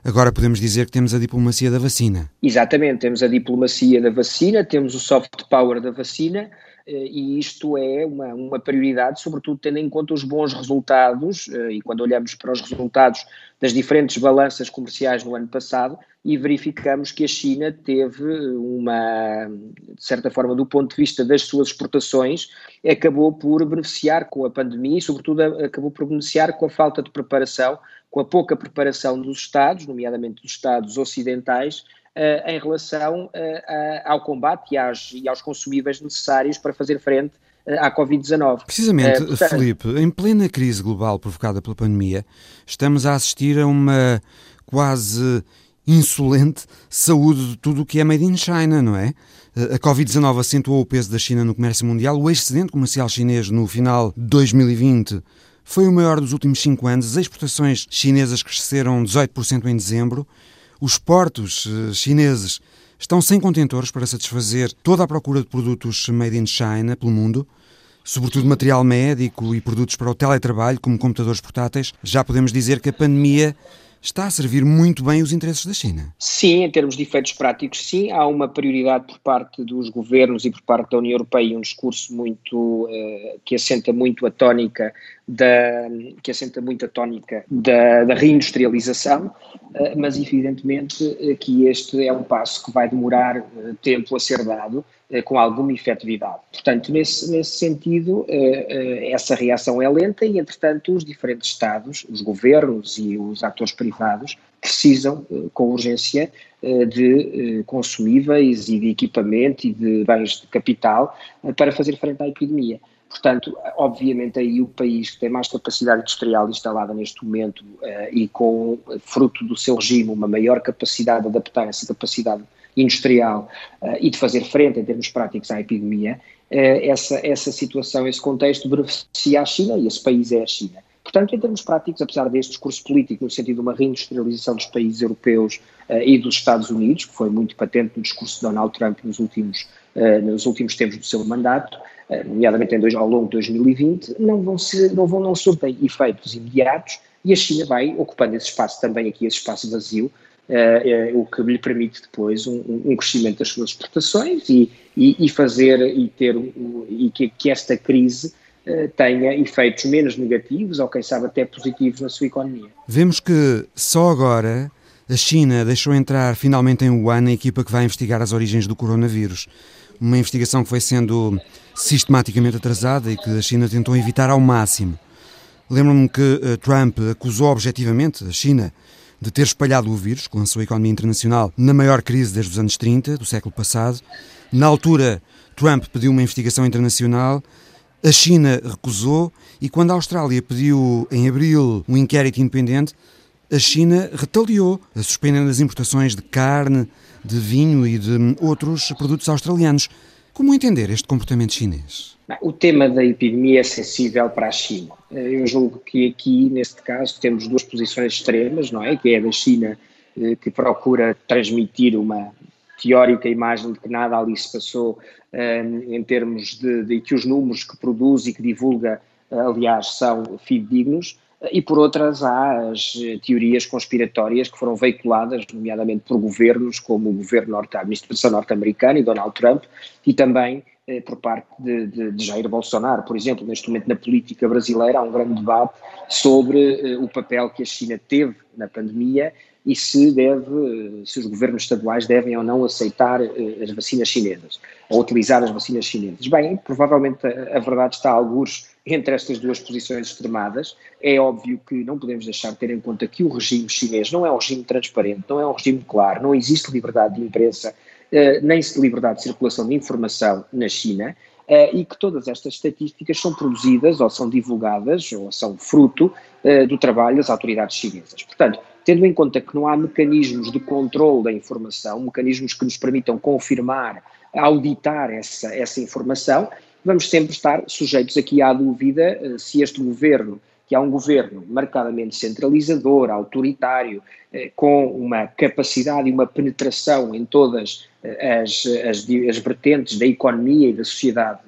Agora podemos dizer que temos a diplomacia da vacina. Exatamente, temos a diplomacia da vacina, temos o soft power da vacina eh, e isto é uma, uma prioridade, sobretudo tendo em conta os bons resultados, eh, e quando olhamos para os resultados das diferentes balanças comerciais no ano passado, e verificamos que a China teve uma, de certa forma, do ponto de vista das suas exportações, acabou por beneficiar com a pandemia e, sobretudo, acabou por beneficiar com a falta de preparação, com a pouca preparação dos Estados, nomeadamente dos Estados ocidentais, em relação uh, ao combate e, às, e, aos consumíveis necessários para fazer frente uh, à Covid-19. Precisamente, portanto, Felipe, em plena crise global provocada pela pandemia, estamos a assistir a uma quase insolente saúde de tudo o que é made in China, não é? A Covid-19 acentuou o peso da China no comércio mundial. O excedente comercial chinês no final de 2020 foi o maior dos últimos cinco anos. As exportações chinesas cresceram 18% em dezembro os portos eh, chineses estão sem contentores para satisfazer toda a procura de produtos made in China pelo mundo, sobretudo material médico e produtos para o teletrabalho, como computadores portáteis. Já podemos dizer que a pandemia está a servir muito bem os interesses da China. Sim, em termos de efeitos práticos, sim. Há uma prioridade por parte dos governos e por parte da União Europeia e um discurso muito uh, que assenta muito a tónica da que assenta muito a tónica da, da reindustrialização, uh, mas evidentemente uh, que este é um passo que vai demorar tempo a ser dado eh, com alguma efetividade. Portanto, nesse, nesse sentido, eh, eh, essa reação é lenta e, entretanto, os diferentes Estados, os governos e os atores privados precisam, com urgência, de consumíveis e de equipamento e de bens de capital para fazer frente à epidemia. Portanto, obviamente aí o país que tem mais capacidade industrial instalada neste momento e com, fruto do seu regime, uma maior capacidade de adaptar essa capacidade industrial uh, e de fazer frente em termos práticos à epidemia, uh, essa, essa situação, esse contexto beneficia a China e esse país é a China. Portanto, em termos práticos, apesar deste discurso político no sentido de uma reindustrialização dos países europeus uh, e dos Estados Unidos, que foi muito patente no discurso de Donald Trump nos últimos, nos últimos tempos do seu mandato, nomeadamente em dois, ao longo de 2020, não vão, ser, não vão não surtem efeitos imediatos e a China vai ocupando esse espaço também aqui, esse espaço vazio, é, o que lhe permite depois um, um, crescimento das suas exportações e, e, e fazer e ter e que, que esta crise uh, tenha efeitos menos negativos ou quem sabe até positivos na sua economia. Vemos que só agora a China deixou entrar finalmente em Wuhan a equipa que vai investigar as origens do coronavírus. Uma investigação que foi sendo sistematicamente atrasada e que a China tentou evitar ao máximo. Lembro-me que Trump acusou objetivamente a China de ter espalhado o vírus, que lançou a economia internacional na maior crise desde os anos 30 do século passado. Na altura, Trump pediu uma investigação internacional, a China recusou e quando a Austrália pediu em abril um inquérito independente, a China retaliou, suspendendo as importações de carne, de vinho e de outros produtos australianos. Como entender este comportamento chinês? O tema da epidemia é sensível para a China. Eu julgo que aqui, neste caso, temos duas posições extremas, não é? Que é a da China, eh, que procura transmitir uma teórica imagem de que nada ali se passou eh, em termos de, de que os números que produz e que divulga, aliás, são fidedignos, e por outras há as teorias conspiratórias que foram veiculadas, nomeadamente por governos como o governo norte, a administração norte-americana e Donald Trump, e também eh, por parte de, de, de, Jair Bolsonaro. Por exemplo, neste momento na política brasileira há um grande debate sobre uh, o papel que a China teve na pandemia e se deve, uh, se os governos estaduais devem ou não aceitar uh, as vacinas chinesas, ou utilizar as vacinas chinesas. Bem, provavelmente a, a verdade está a alguns entre estas duas posições extremadas. É óbvio que não podemos deixar de ter em conta que o regime chinês não é um regime transparente, não é um regime claro, não existe liberdade de imprensa eh, nem se liberdade de circulação de informação na China, uh, e que todas estas estatísticas são produzidas ou são divulgadas ou são fruto uh, do trabalho das autoridades chinesas. Portanto, tendo em conta que não há mecanismos de controle da informação, mecanismos que nos permitam confirmar, auditar essa, essa informação, vamos sempre estar sujeitos aqui à dúvida se este governo que há um governo marcadamente centralizador, autoritário, eh, com uma capacidade e uma penetração em todas eh, as, as, as vertentes da economia e da sociedade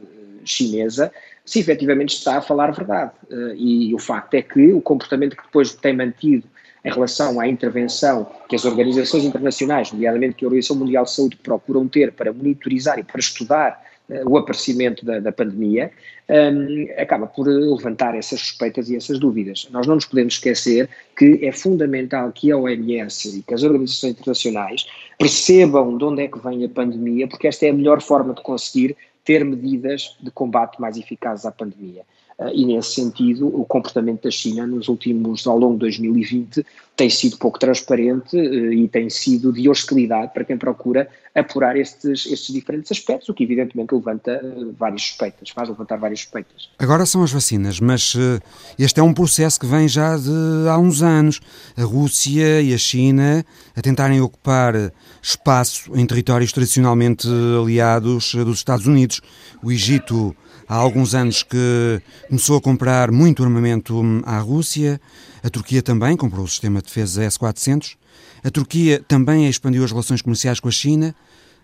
chinesa, se efetivamente está a falar verdade. E o facto é que o comportamento que depois tem mantido em relação à intervenção que as organizações internacionais, nomeadamente que a Organização Mundial de Saúde, procuram ter para monitorizar e para estudar uh, o aparecimento da, da pandemia, um, acaba por levantar essas suspeitas e essas dúvidas. Nós não nos podemos esquecer que é fundamental que a OMS e que as organizações internacionais percebam de onde é que vem a pandemia, porque esta é a melhor forma de conseguir ter medidas de combate mais eficazes à pandemia. Eh, e nesse sentido o comportamento da China nos últimos, ao longo de 2020, tem sido pouco transparente eh, e tem sido de hostilidade para quem procura apurar estes, estes diferentes aspectos, o que evidentemente levanta eh, várias suspeitas, faz levantar várias suspeitas. Agora são as vacinas, mas este é um processo que vem já de há uns anos. A Rússia e a China a tentarem ocupar espaço em territórios tradicionalmente aliados dos Estados Unidos. O Egito há alguns anos que começou a comprar muito armamento à Rússia, a Turquia também comprou o sistema de defesa S-400, a Turquia também expandiu as relações comerciais com a China,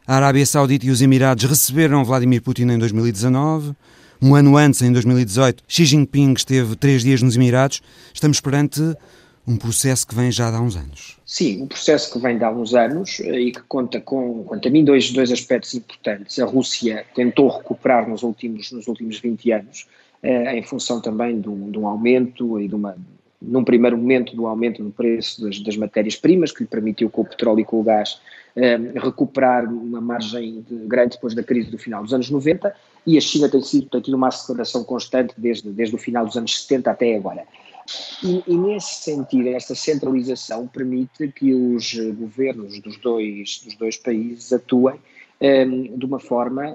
a Arábia Saudita e os Emirados receberam Vladimir Putin em 2019, um ano antes, em 2018, Xi Jinping esteve três dias nos Emirados. Estamos perante um processo que vem já de há uns anos. Sim, um processo que vem de há uns anos eh, e que conta com, quanto a mim, dois, dois aspectos importantes. A Rússia tentou recuperar nos últimos, nos últimos 20 anos, em função também de um, de um aumento e de uma, num primeiro momento, do aumento do preço das, das matérias-primas, que lhe permitiu com o petróleo e com o gás eh, recuperar uma margem de, grande depois da crise do final dos anos 90, e a China tem, sido, tem tido uma aceleração constante desde, desde o final dos anos 70 até agora. E, e, nesse sentido, esta centralização permite que os governos dos dois, dos dois países atuem de uma forma, eh,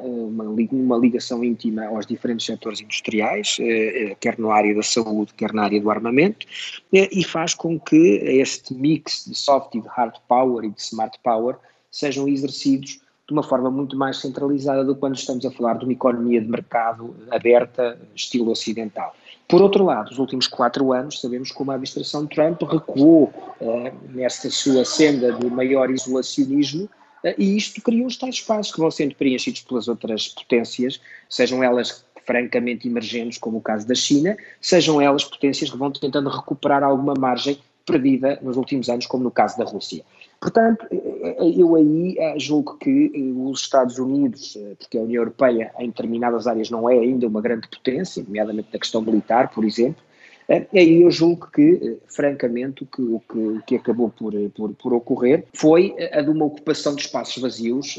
uma, ligação íntima aos diferentes setores industriais, uh, quer na área da saúde, quer na área do armamento, e faz com que este mix de soft e de hard power e de smart power sejam exercidos de uma forma muito mais centralizada do que quando estamos a falar de uma economia de mercado aberta, estilo ocidental. Por outro lado, os últimos quatro anos, sabemos como a administração Trump recuou uh, nesta sua senda de maior isolacionismo e isto criou os tais espaços que vão sendo preenchidos pelas outras potências, sejam elas francamente emergentes, como o caso da China, sejam elas potências que vão tentando recuperar alguma margem perdida nos últimos anos, como no caso da Rússia. Portanto, eu aí eh, julgo que eh, os Estados Unidos, eh, porque a União Europeia em determinadas áreas não é ainda uma grande potência, nomeadamente na questão militar, por exemplo, aí eu julgo que, francamente, o que, o que, o que acabou por, por, por, ocorrer foi a de uma ocupação de espaços vazios,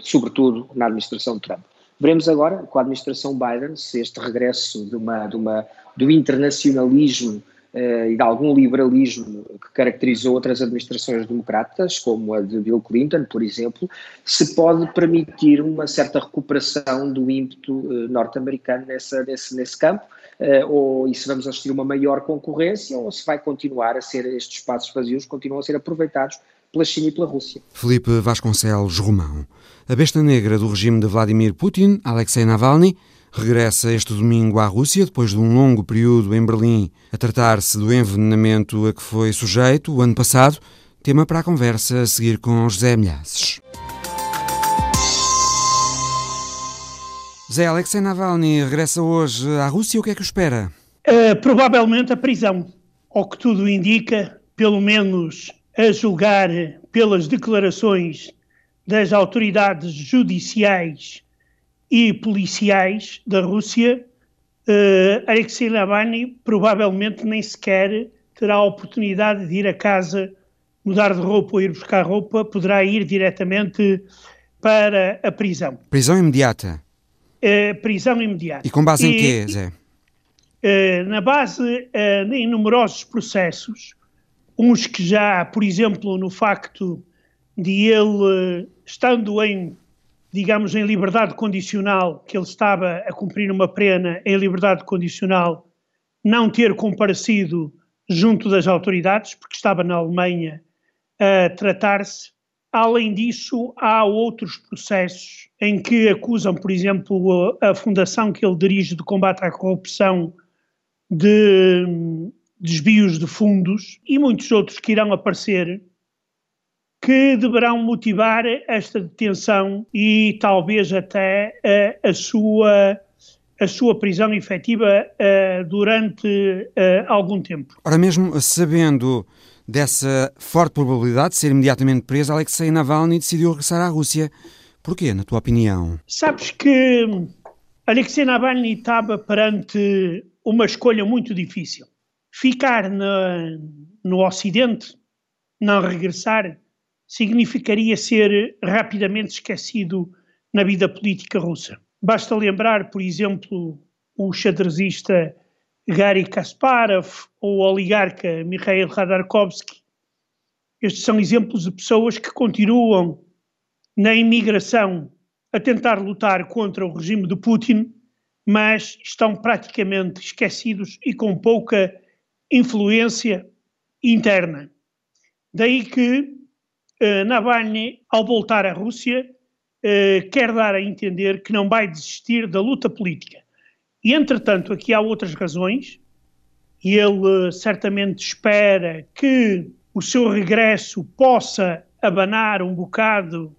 sobretudo na administração Trump. Veremos agora, com a administração Biden, se este regresso de uma, de uma, do internacionalismo uh, e de algum liberalismo que caracterizou outras administrações democratas, como a de Bill Clinton, por exemplo, se pode permitir uma certa recuperação do ímpeto uh, norte-americano nesse, nesse campo, uh, ou e se vamos assistir uma maior concorrência, ou se vai continuar a ser, estes espaços vazios continuam a ser aproveitados pela China e pela Rússia. Felipe Vasconcelos Romão. A besta negra do regime de Vladimir Putin, Alexei Navalny, regressa este domingo à Rússia, depois de um longo período em Berlim a tratar-se do envenenamento a que foi sujeito o ano passado. Tema para a conversa a seguir com José Milhaçes. Zé Alexei Navalny regressa hoje à Rússia. O que é que o espera? Uh, provavelmente a prisão. Ao que tudo indica, pelo menos a julgar pelas declarações das autoridades judiciais e policiais da Rússia, uh, Alexei Navalny provavelmente nem sequer terá a oportunidade de ir a casa, mudar de roupa ou ir buscar roupa, poderá ir diretamente para a prisão. Prisão imediata? Uh, prisão imediata. E com base em quê, Zé? Uh, na base uh, em numerosos processos, uns que já, por exemplo, no facto de ele, estando em digamos, em liberdade condicional, que ele estava a cumprir uma pena em liberdade condicional, não ter comparecido junto das autoridades, porque estava na Alemanha a tratar-se. Além disso, há outros processos em que acusam, por exemplo, a fundação que ele dirige de combate à corrupção de desvios de fundos e muitos outros que irão aparecer que deverão motivar esta detenção e talvez até uh, a, sua, a sua prisão efetiva uh, durante uh, algum tempo. Ora, mesmo sabendo dessa forte probabilidade de ser imediatamente preso, Alexei Navalny decidiu regressar à Rússia. Porquê, na tua opinião? Sabes que Alexei Navalny estava perante uma escolha muito difícil. Ficar na, no Ocidente, não regressar, significaria ser rapidamente esquecido na vida política russa. Basta lembrar, por exemplo, o xadrezista Gary Kasparov ou o oligarca Mikhail Khodorkovsky. Estes são exemplos de pessoas que continuam na imigração a tentar lutar contra o regime de Putin, mas estão praticamente esquecidos e com pouca influência interna. Daí que Navalny, ao voltar à Rússia, uh, quer dar a entender que não vai desistir da luta política. E, entretanto, aqui há outras razões, e ele uh, certamente espera que o seu regresso possa abanar um bocado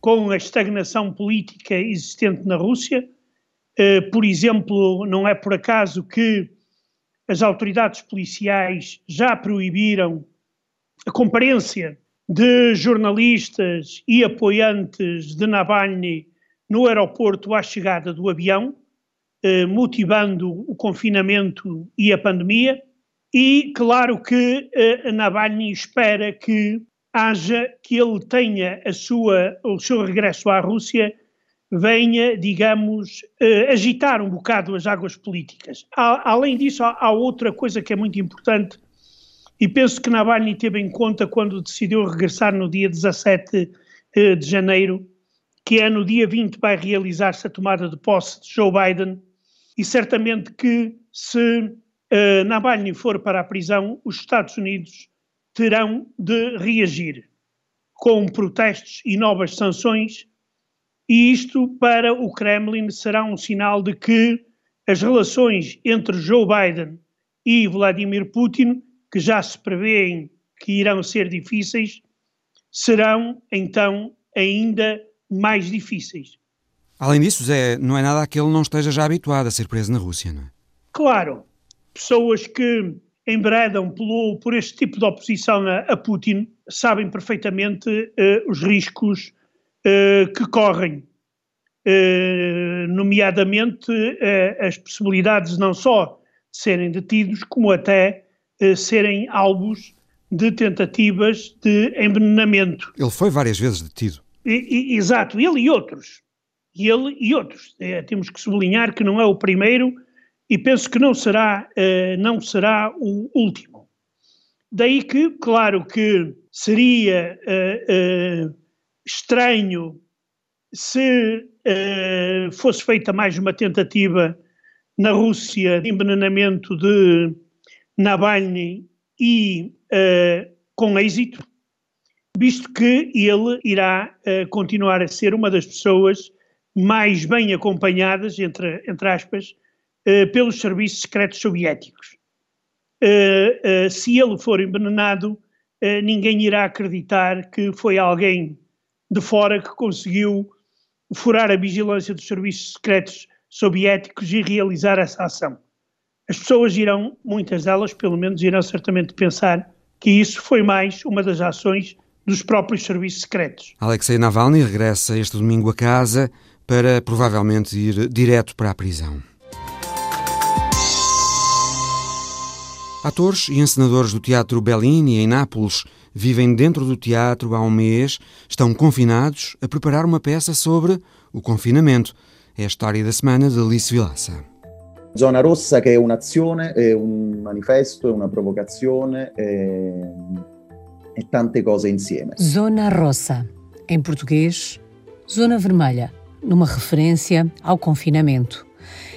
com a estagnação política existente na Rússia. Por exemplo, não é por acaso que as autoridades policiais já proibiram a comparência de jornalistas e apoiantes de Navalny no aeroporto à chegada do avião, eh, motivando o confinamento e a pandemia. E claro que eh, Navalny espera que haja, que ele tenha a sua, o seu regresso à Rússia venha, digamos, eh, agitar um bocado as águas políticas. além disso, há, há outra coisa que é muito importante e penso que Navalny teve em conta quando decidiu regressar no dia 17 eh, de janeiro, que é no dia 20 vai realizar-se a tomada de posse de Joe Biden, e certamente que se uh, Navalny for para a prisão, os Estados Unidos terão de reagir com protestos e novas sanções, e isto para o Kremlin será um sinal de que as relações entre Joe Biden e Vladimir Putin que já se prevêem que irão ser difíceis, serão então ainda mais difíceis. Além disso, Zé, não é nada que ele não esteja já habituado a ser preso na Rússia, não é? Claro. Pessoas que embredam pelo, por este tipo de oposição a, a Putin sabem perfeitamente uh, os riscos uh, que correm, uh, nomeadamente as possibilidades não só de serem detidos, como até eh, serem alvos de tentativas de envenenamento. Ele foi várias vezes detido. E, e, exato, ele e outros. Ele e outros. É, temos que sublinhar que não é o primeiro e penso que não será, eh, não será o último. Daí que, claro que seria eh, estranho se fosse feita mais uma tentativa na Rússia de envenenamento de Navalny e uh, com êxito, visto que ele irá uh, continuar a ser uma das pessoas mais bem acompanhadas, entre, entre aspas, uh, pelos serviços secretos soviéticos. se ele for envenenado, ninguém irá acreditar que foi alguém de fora que conseguiu furar a vigilância dos serviços secretos soviéticos e realizar essa ação as pessoas irão, muitas delas pelo menos, irão certamente pensar que isso foi mais uma das ações dos próprios serviços secretos. Alexei Navalny regressa este domingo a casa para provavelmente ir direto para a prisão. Atores e encenadores do Teatro Bellini, em Nápoles, vivem dentro do teatro há um mês, estão confinados a preparar uma peça sobre o confinamento. É a história da semana de Alice Vilaça. Zona rossa che è un'azione, è un manifesto, è una provocazione è... e tante cose insieme. Zona rossa, em português, zona vermelha, numa referência ao confinamento.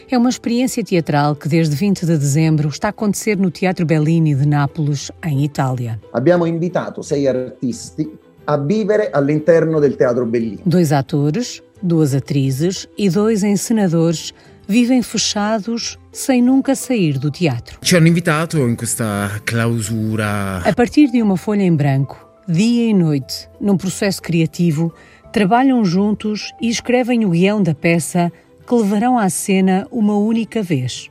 É uma experiência teatral que desde 20 de dezembro está a acontecer no Teatro Bellini de Nápoles, em Itália. Abbiamo invitato sei artisti a vivere all'interno del Teatro Bellini. Dois atores, duas atrizes e dois encenadores vivem fechados sem nunca sair do teatro. Ci hanno invitato in questa clausura. A partir de uma folha em branco, dia e noite, num processo criativo, trabalham juntos e escrevem o guião da peça que levarão à cena uma única vez,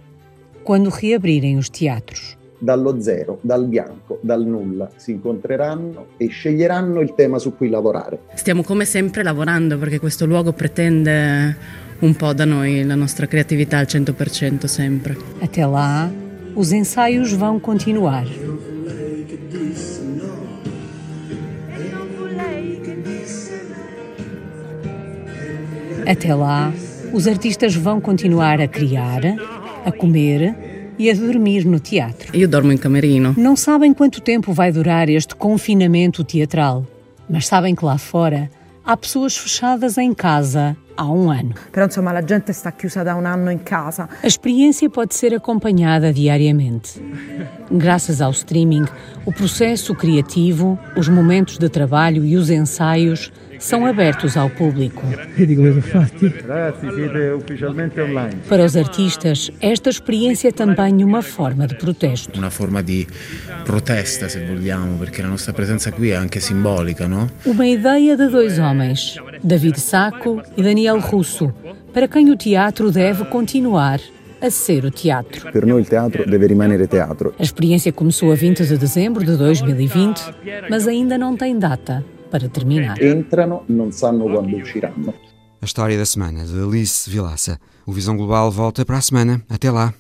quando reabrirem os teatros. Dallo zero, dal bianco, dal nulla si incontreranno e sceglieranno il tema su cui lavorare. Stiamo come sempre lavorando perché questo luogo pretende un po' da noi la nostra creatività al 100% sempre. Até lá, os ensaios vão continuar. Até lá, os artistas vão continuar a criar, a comer e a dormir no teatro. Eu dormo em camerino. Não sabem quanto tempo vai durar este confinamento teatral, mas sabem que lá fora há pessoas fechadas em casa há um ano. A experiência pode ser acompanhada diariamente. Graças ao streaming, o processo criativo, os momentos de trabalho e os ensaios são abertos ao público. Para os artistas, esta experiência é também uma forma de protesto. Una forma di protesta, se vogliamo, perché la nostra presenza qui è anche simbolica, no? Uma ideia de dois homens, David Sacco e Daniel Russo, para quem o teatro deve continuar a ser o teatro. Per noi il teatro deve rimanere teatro. A experiência começou a 20 de dezembro de 2020, mas ainda não tem data para terminar. Entrano, non sanno quando usciranno. A história da semana de Alice Vilaça. O Visão Global volta para a semana. Até lá.